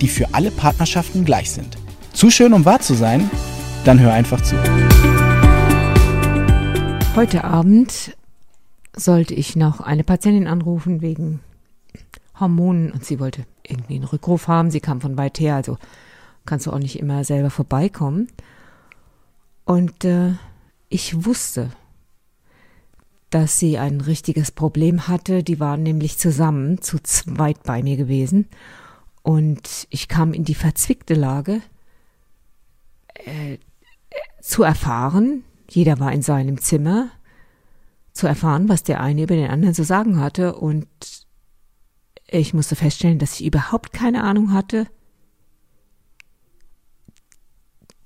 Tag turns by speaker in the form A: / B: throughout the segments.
A: die für alle Partnerschaften gleich sind. Zu schön, um wahr zu sein? Dann hör einfach zu.
B: Heute Abend sollte ich noch eine Patientin anrufen wegen Hormonen und sie wollte irgendwie einen Rückruf haben. Sie kam von weit her, also kannst du auch nicht immer selber vorbeikommen. Und äh, ich wusste, dass sie ein richtiges Problem hatte. Die waren nämlich zusammen, zu zweit bei mir gewesen. Und ich kam in die verzwickte Lage, äh, zu erfahren, jeder war in seinem Zimmer, zu erfahren, was der eine über den anderen zu sagen hatte. Und ich musste feststellen, dass ich überhaupt keine Ahnung hatte,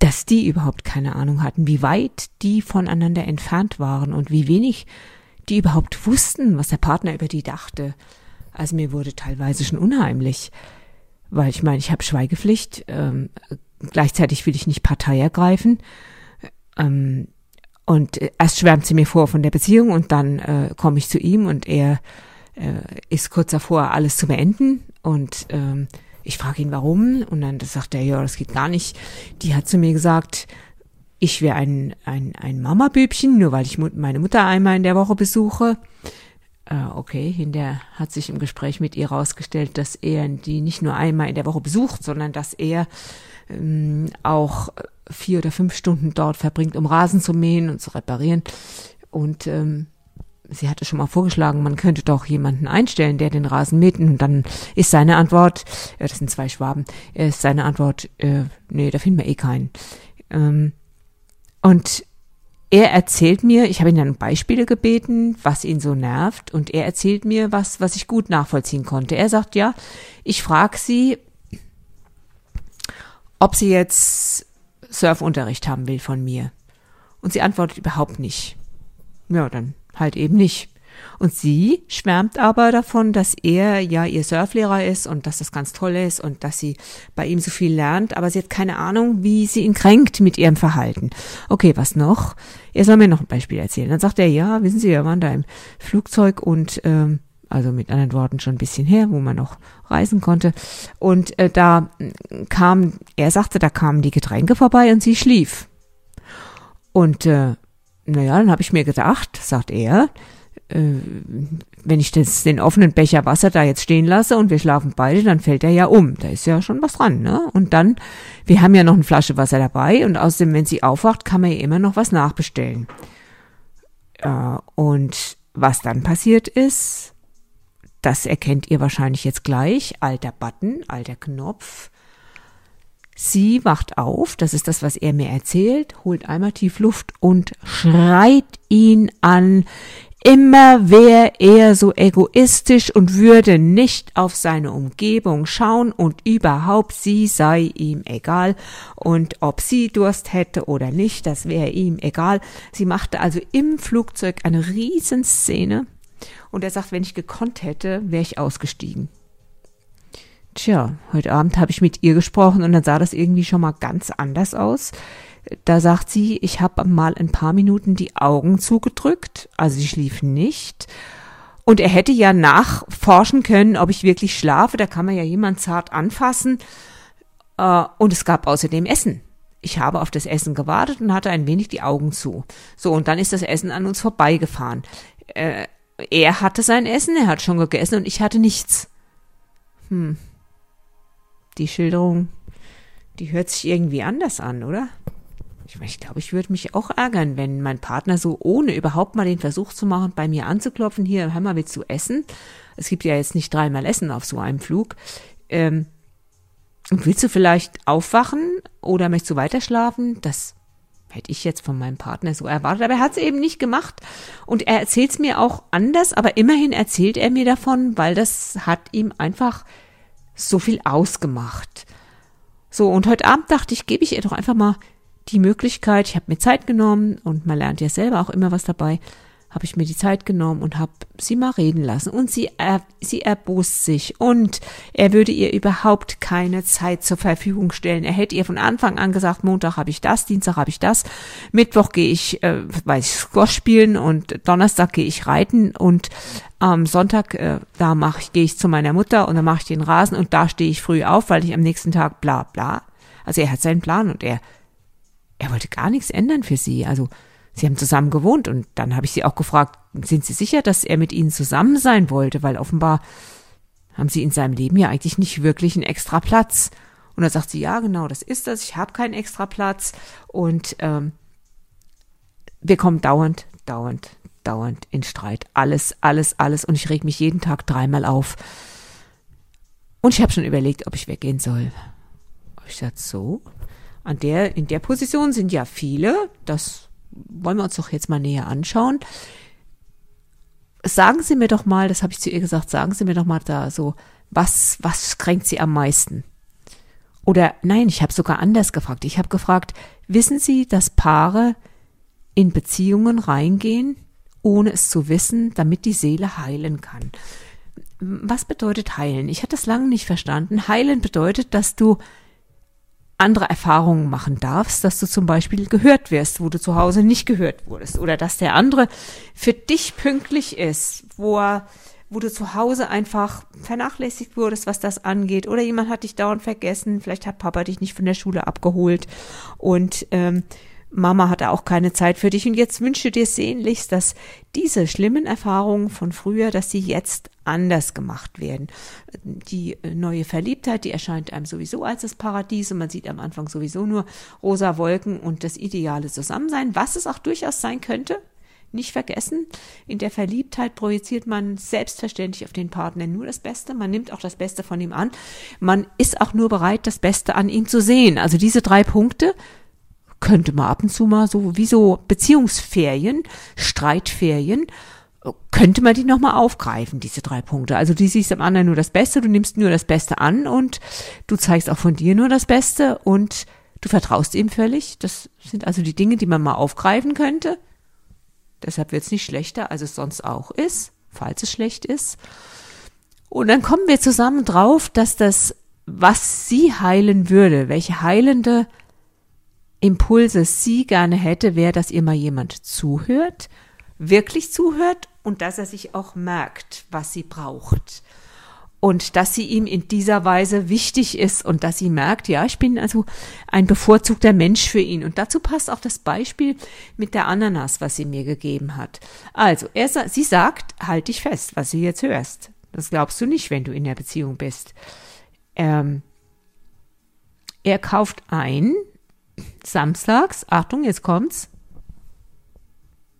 B: dass die überhaupt keine Ahnung hatten, wie weit die voneinander entfernt waren und wie wenig die überhaupt wussten, was der Partner über die dachte. Also mir wurde teilweise schon unheimlich, weil ich meine, ich habe Schweigepflicht, ähm, gleichzeitig will ich nicht Partei ergreifen. Ähm, und erst schwärmt sie mir vor von der Beziehung und dann äh, komme ich zu ihm und er äh, ist kurz davor, alles zu beenden und ähm, ich frage ihn, warum, und dann sagt er, ja, das geht gar nicht. Die hat zu mir gesagt, ich wäre ein, ein, ein Mama-Bübchen, nur weil ich meine Mutter einmal in der Woche besuche. Äh, okay, hinterher hat sich im Gespräch mit ihr herausgestellt, dass er die nicht nur einmal in der Woche besucht, sondern dass er ähm, auch vier oder fünf Stunden dort verbringt, um Rasen zu mähen und zu reparieren. Und ähm, sie hatte schon mal vorgeschlagen, man könnte doch jemanden einstellen, der den Rasen mäht. Und dann ist seine Antwort, äh, das sind zwei Schwaben, ist seine Antwort, äh, nee, da finden wir eh keinen. Ähm, und er erzählt mir, ich habe ihn dann Beispiele gebeten, was ihn so nervt, und er erzählt mir was, was ich gut nachvollziehen konnte. Er sagt, ja, ich frage sie, ob sie jetzt Surfunterricht haben will von mir. Und sie antwortet überhaupt nicht. Ja, dann halt eben nicht. Und sie schwärmt aber davon, dass er ja ihr Surflehrer ist und dass das ganz toll ist und dass sie bei ihm so viel lernt, aber sie hat keine Ahnung, wie sie ihn kränkt mit ihrem Verhalten. Okay, was noch? Er soll mir noch ein Beispiel erzählen. Dann sagt er, ja, wissen Sie, wir waren da im Flugzeug und ähm, also mit anderen Worten schon ein bisschen her, wo man noch reisen konnte. Und äh, da kam, er sagte, da kamen die Getränke vorbei und sie schlief. Und äh, naja, dann habe ich mir gedacht, sagt er, wenn ich das, den offenen Becher Wasser da jetzt stehen lasse und wir schlafen beide, dann fällt er ja um. Da ist ja schon was dran, ne? Und dann, wir haben ja noch eine Flasche Wasser dabei und außerdem, wenn sie aufwacht, kann man ja immer noch was nachbestellen. Äh, und was dann passiert ist, das erkennt ihr wahrscheinlich jetzt gleich. Alter Button, alter Knopf. Sie wacht auf, das ist das, was er mir erzählt, holt einmal tief Luft und schreit ihn an. Immer wäre er so egoistisch und würde nicht auf seine Umgebung schauen und überhaupt sie sei ihm egal und ob sie Durst hätte oder nicht, das wäre ihm egal. Sie machte also im Flugzeug eine Riesenszene und er sagt, wenn ich gekonnt hätte, wäre ich ausgestiegen. Tja, heute Abend habe ich mit ihr gesprochen und dann sah das irgendwie schon mal ganz anders aus. Da sagt sie, ich habe mal ein paar Minuten die Augen zugedrückt, also sie schlief nicht. Und er hätte ja nachforschen können, ob ich wirklich schlafe. Da kann man ja jemand zart anfassen. Äh, und es gab außerdem Essen. Ich habe auf das Essen gewartet und hatte ein wenig die Augen zu. So, und dann ist das Essen an uns vorbeigefahren. Äh, er hatte sein Essen, er hat schon gegessen und ich hatte nichts. Hm, die Schilderung, die hört sich irgendwie anders an, oder? Ich, ich glaube, ich würde mich auch ärgern, wenn mein Partner so ohne überhaupt mal den Versuch zu machen, bei mir anzuklopfen, hier, hör mal, willst du essen? Es gibt ja jetzt nicht dreimal Essen auf so einem Flug. Ähm, willst du vielleicht aufwachen oder möchtest du weiter schlafen? Das hätte ich jetzt von meinem Partner so erwartet, aber er hat es eben nicht gemacht. Und er erzählt es mir auch anders, aber immerhin erzählt er mir davon, weil das hat ihm einfach so viel ausgemacht. So, und heute Abend dachte ich, gebe ich ihr doch einfach mal die Möglichkeit, ich habe mir Zeit genommen und man lernt ja selber auch immer was dabei, habe ich mir die Zeit genommen und habe sie mal reden lassen. Und sie, er, sie erbost sich und er würde ihr überhaupt keine Zeit zur Verfügung stellen. Er hätte ihr von Anfang an gesagt, Montag habe ich das, Dienstag habe ich das, Mittwoch gehe ich, äh, weiß ich, Squash spielen und Donnerstag gehe ich reiten und am Sonntag, äh, da mache ich, gehe ich zu meiner Mutter und dann mache ich den Rasen und da stehe ich früh auf, weil ich am nächsten Tag bla bla. Also er hat seinen Plan und er, er wollte gar nichts ändern für sie. Also Sie haben zusammen gewohnt und dann habe ich sie auch gefragt, sind Sie sicher, dass er mit Ihnen zusammen sein wollte? Weil offenbar haben Sie in seinem Leben ja eigentlich nicht wirklich einen extra Platz. Und dann sagt sie, ja, genau, das ist das, ich habe keinen extra Platz und ähm, wir kommen dauernd, dauernd, dauernd in Streit. Alles, alles, alles und ich reg mich jeden Tag dreimal auf. Und ich habe schon überlegt, ob ich weggehen soll. Ich sagte, so, an der, in der Position sind ja viele, das wollen wir uns doch jetzt mal näher anschauen. Sagen Sie mir doch mal, das habe ich zu ihr gesagt, sagen Sie mir doch mal da so, was, was kränkt Sie am meisten? Oder nein, ich habe sogar anders gefragt. Ich habe gefragt, wissen Sie, dass Paare in Beziehungen reingehen, ohne es zu wissen, damit die Seele heilen kann? Was bedeutet heilen? Ich hatte das lange nicht verstanden. Heilen bedeutet, dass du andere Erfahrungen machen darfst, dass du zum Beispiel gehört wirst, wo du zu Hause nicht gehört wurdest, oder dass der andere für dich pünktlich ist, wo er, wo du zu Hause einfach vernachlässigt wurdest, was das angeht, oder jemand hat dich dauernd vergessen, vielleicht hat Papa dich nicht von der Schule abgeholt. Und ähm, Mama hatte auch keine Zeit für dich und jetzt wünsche dir sehnlichst, dass diese schlimmen Erfahrungen von früher, dass sie jetzt anders gemacht werden. Die neue Verliebtheit, die erscheint einem sowieso als das Paradies und man sieht am Anfang sowieso nur rosa Wolken und das ideale Zusammensein, was es auch durchaus sein könnte. Nicht vergessen, in der Verliebtheit projiziert man selbstverständlich auf den Partner nur das Beste, man nimmt auch das Beste von ihm an, man ist auch nur bereit, das Beste an ihm zu sehen. Also diese drei Punkte könnte man ab und zu mal so, wie so Beziehungsferien, Streitferien, könnte man die nochmal aufgreifen, diese drei Punkte. Also du siehst am anderen nur das Beste, du nimmst nur das Beste an und du zeigst auch von dir nur das Beste und du vertraust ihm völlig. Das sind also die Dinge, die man mal aufgreifen könnte. Deshalb wird es nicht schlechter, als es sonst auch ist, falls es schlecht ist. Und dann kommen wir zusammen drauf, dass das, was sie heilen würde, welche heilende Impulse sie gerne hätte, wäre, dass ihr mal jemand zuhört, wirklich zuhört und dass er sich auch merkt, was sie braucht. Und dass sie ihm in dieser Weise wichtig ist und dass sie merkt, ja, ich bin also ein bevorzugter Mensch für ihn. Und dazu passt auch das Beispiel mit der Ananas, was sie mir gegeben hat. Also, er, sie sagt, halt dich fest, was du jetzt hörst. Das glaubst du nicht, wenn du in der Beziehung bist. Ähm, er kauft ein, samstags, Achtung, jetzt kommt's,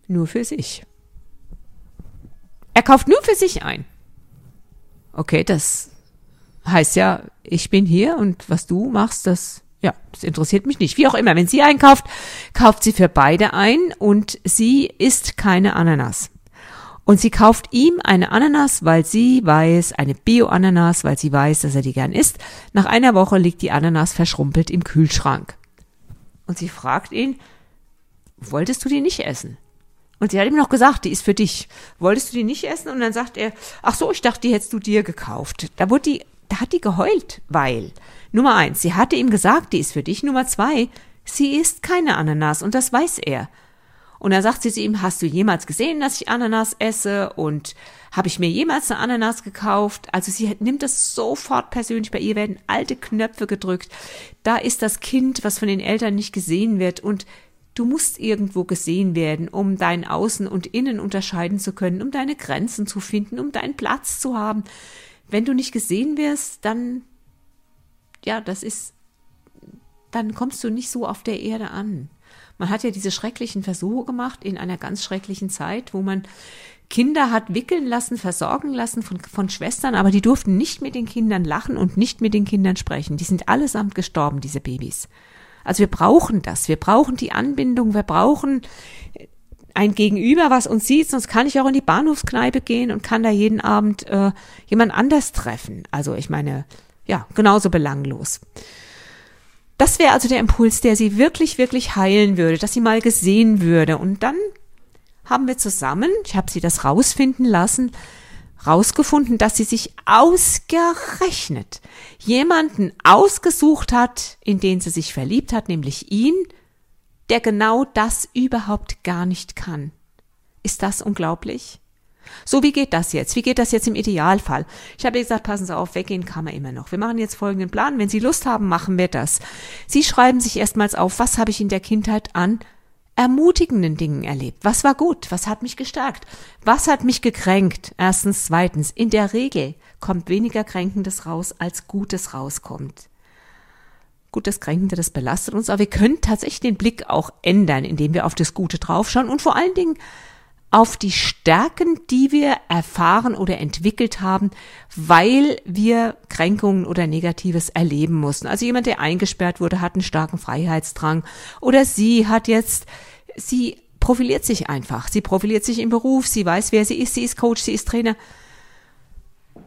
B: nur für sich. Er kauft nur für sich ein. Okay, das heißt ja, ich bin hier und was du machst, das, ja, das interessiert mich nicht. Wie auch immer, wenn sie einkauft, kauft sie für beide ein und sie isst keine Ananas. Und sie kauft ihm eine Ananas, weil sie weiß, eine Bio-Ananas, weil sie weiß, dass er die gern isst. Nach einer Woche liegt die Ananas verschrumpelt im Kühlschrank. Und sie fragt ihn, wolltest du die nicht essen? Und sie hat ihm noch gesagt, die ist für dich. Wolltest du die nicht essen? Und dann sagt er, ach so, ich dachte, die hättest du dir gekauft. Da wurde die, da hat die geheult, weil, Nummer eins, sie hatte ihm gesagt, die ist für dich. Nummer zwei, sie isst keine Ananas und das weiß er. Und dann sagt sie zu ihm, hast du jemals gesehen, dass ich Ananas esse? Und habe ich mir jemals eine Ananas gekauft? Also sie nimmt das sofort persönlich. Bei ihr werden alte Knöpfe gedrückt. Da ist das Kind, was von den Eltern nicht gesehen wird. Und du musst irgendwo gesehen werden, um dein Außen und Innen unterscheiden zu können, um deine Grenzen zu finden, um deinen Platz zu haben. Wenn du nicht gesehen wirst, dann, ja, das ist, dann kommst du nicht so auf der Erde an. Man hat ja diese schrecklichen Versuche gemacht in einer ganz schrecklichen Zeit, wo man Kinder hat wickeln lassen, versorgen lassen von, von Schwestern, aber die durften nicht mit den Kindern lachen und nicht mit den Kindern sprechen. Die sind allesamt gestorben, diese Babys. Also wir brauchen das. Wir brauchen die Anbindung. Wir brauchen ein Gegenüber, was uns sieht, sonst kann ich auch in die Bahnhofskneipe gehen und kann da jeden Abend äh, jemand anders treffen. Also ich meine, ja, genauso belanglos. Das wäre also der Impuls, der sie wirklich, wirklich heilen würde, dass sie mal gesehen würde. Und dann haben wir zusammen, ich habe sie das rausfinden lassen, rausgefunden, dass sie sich ausgerechnet jemanden ausgesucht hat, in den sie sich verliebt hat, nämlich ihn, der genau das überhaupt gar nicht kann. Ist das unglaublich? So, wie geht das jetzt? Wie geht das jetzt im Idealfall? Ich habe gesagt, passen Sie auf, weggehen kann man immer noch. Wir machen jetzt folgenden Plan. Wenn Sie Lust haben, machen wir das. Sie schreiben sich erstmals auf, was habe ich in der Kindheit an ermutigenden Dingen erlebt. Was war gut? Was hat mich gestärkt? Was hat mich gekränkt? Erstens, zweitens. In der Regel kommt weniger Kränkendes raus, als Gutes rauskommt. Gut, das Kränkende, das belastet uns, aber wir können tatsächlich den Blick auch ändern, indem wir auf das Gute draufschauen und vor allen Dingen auf die Stärken, die wir erfahren oder entwickelt haben, weil wir Kränkungen oder Negatives erleben mussten. Also jemand, der eingesperrt wurde, hat einen starken Freiheitsdrang oder sie hat jetzt, sie profiliert sich einfach. Sie profiliert sich im Beruf, sie weiß, wer sie ist, sie ist Coach, sie ist Trainer.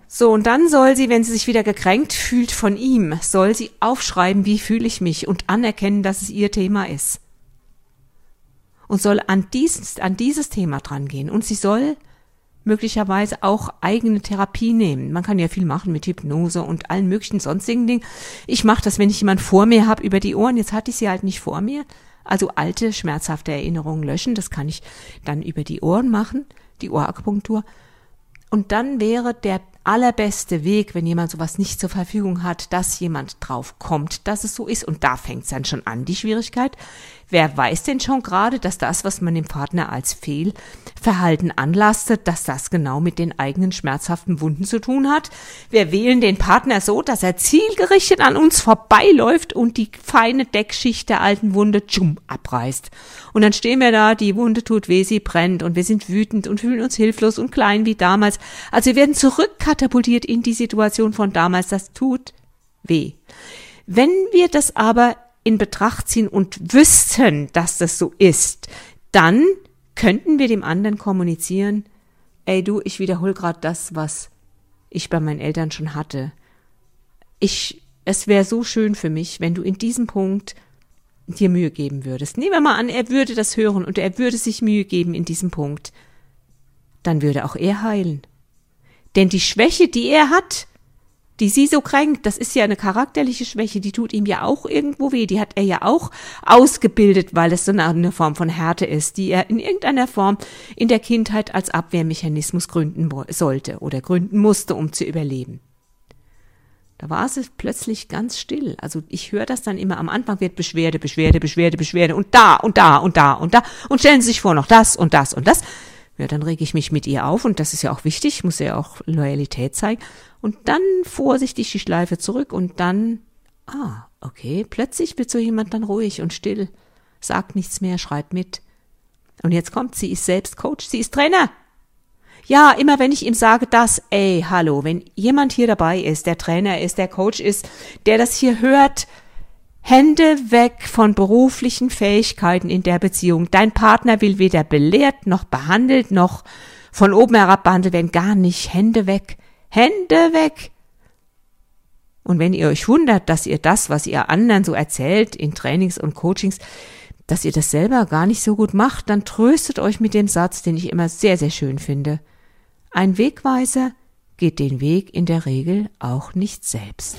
B: So, und dann soll sie, wenn sie sich wieder gekränkt fühlt von ihm, soll sie aufschreiben, wie fühle ich mich und anerkennen, dass es ihr Thema ist und soll an dieses, an dieses Thema drangehen. Und sie soll möglicherweise auch eigene Therapie nehmen. Man kann ja viel machen mit Hypnose und allen möglichen sonstigen Dingen. Ich mache das, wenn ich jemand vor mir habe über die Ohren. Jetzt hatte ich sie halt nicht vor mir. Also alte, schmerzhafte Erinnerungen löschen. Das kann ich dann über die Ohren machen, die Ohrakupunktur. Und dann wäre der allerbeste Weg, wenn jemand sowas nicht zur Verfügung hat, dass jemand drauf kommt, dass es so ist. Und da fängt es dann schon an, die Schwierigkeit. Wer weiß denn schon gerade, dass das, was man dem Partner als Fehlverhalten anlastet, dass das genau mit den eigenen schmerzhaften Wunden zu tun hat? Wir wählen den Partner so, dass er zielgerichtet an uns vorbeiläuft und die feine Deckschicht der alten Wunde tschum, abreißt. Und dann stehen wir da, die Wunde tut weh, sie brennt und wir sind wütend und fühlen uns hilflos und klein wie damals. Also wir werden zurückkatapultiert in die Situation von damals. Das tut weh. Wenn wir das aber in Betracht ziehen und wüssten, dass das so ist, dann könnten wir dem anderen kommunizieren, ey du, ich wiederhole gerade das, was ich bei meinen Eltern schon hatte. Ich, es wäre so schön für mich, wenn du in diesem Punkt dir Mühe geben würdest. Nehmen wir mal an, er würde das hören und er würde sich Mühe geben in diesem Punkt. Dann würde auch er heilen. Denn die Schwäche, die er hat, die sie so kränkt, das ist ja eine charakterliche Schwäche, die tut ihm ja auch irgendwo weh, die hat er ja auch ausgebildet, weil es so eine Form von Härte ist, die er in irgendeiner Form in der Kindheit als Abwehrmechanismus gründen sollte oder gründen musste, um zu überleben. Da war es plötzlich ganz still. Also ich höre das dann immer am Anfang wird Beschwerde, Beschwerde, Beschwerde, Beschwerde und da und da und da und da und stellen Sie sich vor noch das und das und das. Ja, dann rege ich mich mit ihr auf und das ist ja auch wichtig, muss ja auch Loyalität zeigen. Und dann vorsichtig die Schleife zurück und dann, ah, okay, plötzlich wird so jemand dann ruhig und still, sagt nichts mehr, schreibt mit. Und jetzt kommt, sie ist selbst Coach, sie ist Trainer. Ja, immer wenn ich ihm sage das, ey, hallo, wenn jemand hier dabei ist, der Trainer ist, der Coach ist, der das hier hört, Hände weg von beruflichen Fähigkeiten in der Beziehung. Dein Partner will weder belehrt noch behandelt noch von oben herab behandelt werden. Gar nicht. Hände weg. Hände weg. Und wenn ihr euch wundert, dass ihr das, was ihr anderen so erzählt in Trainings und Coachings, dass ihr das selber gar nicht so gut macht, dann tröstet euch mit dem Satz, den ich immer sehr, sehr schön finde. Ein Wegweiser geht den Weg in der Regel auch nicht selbst.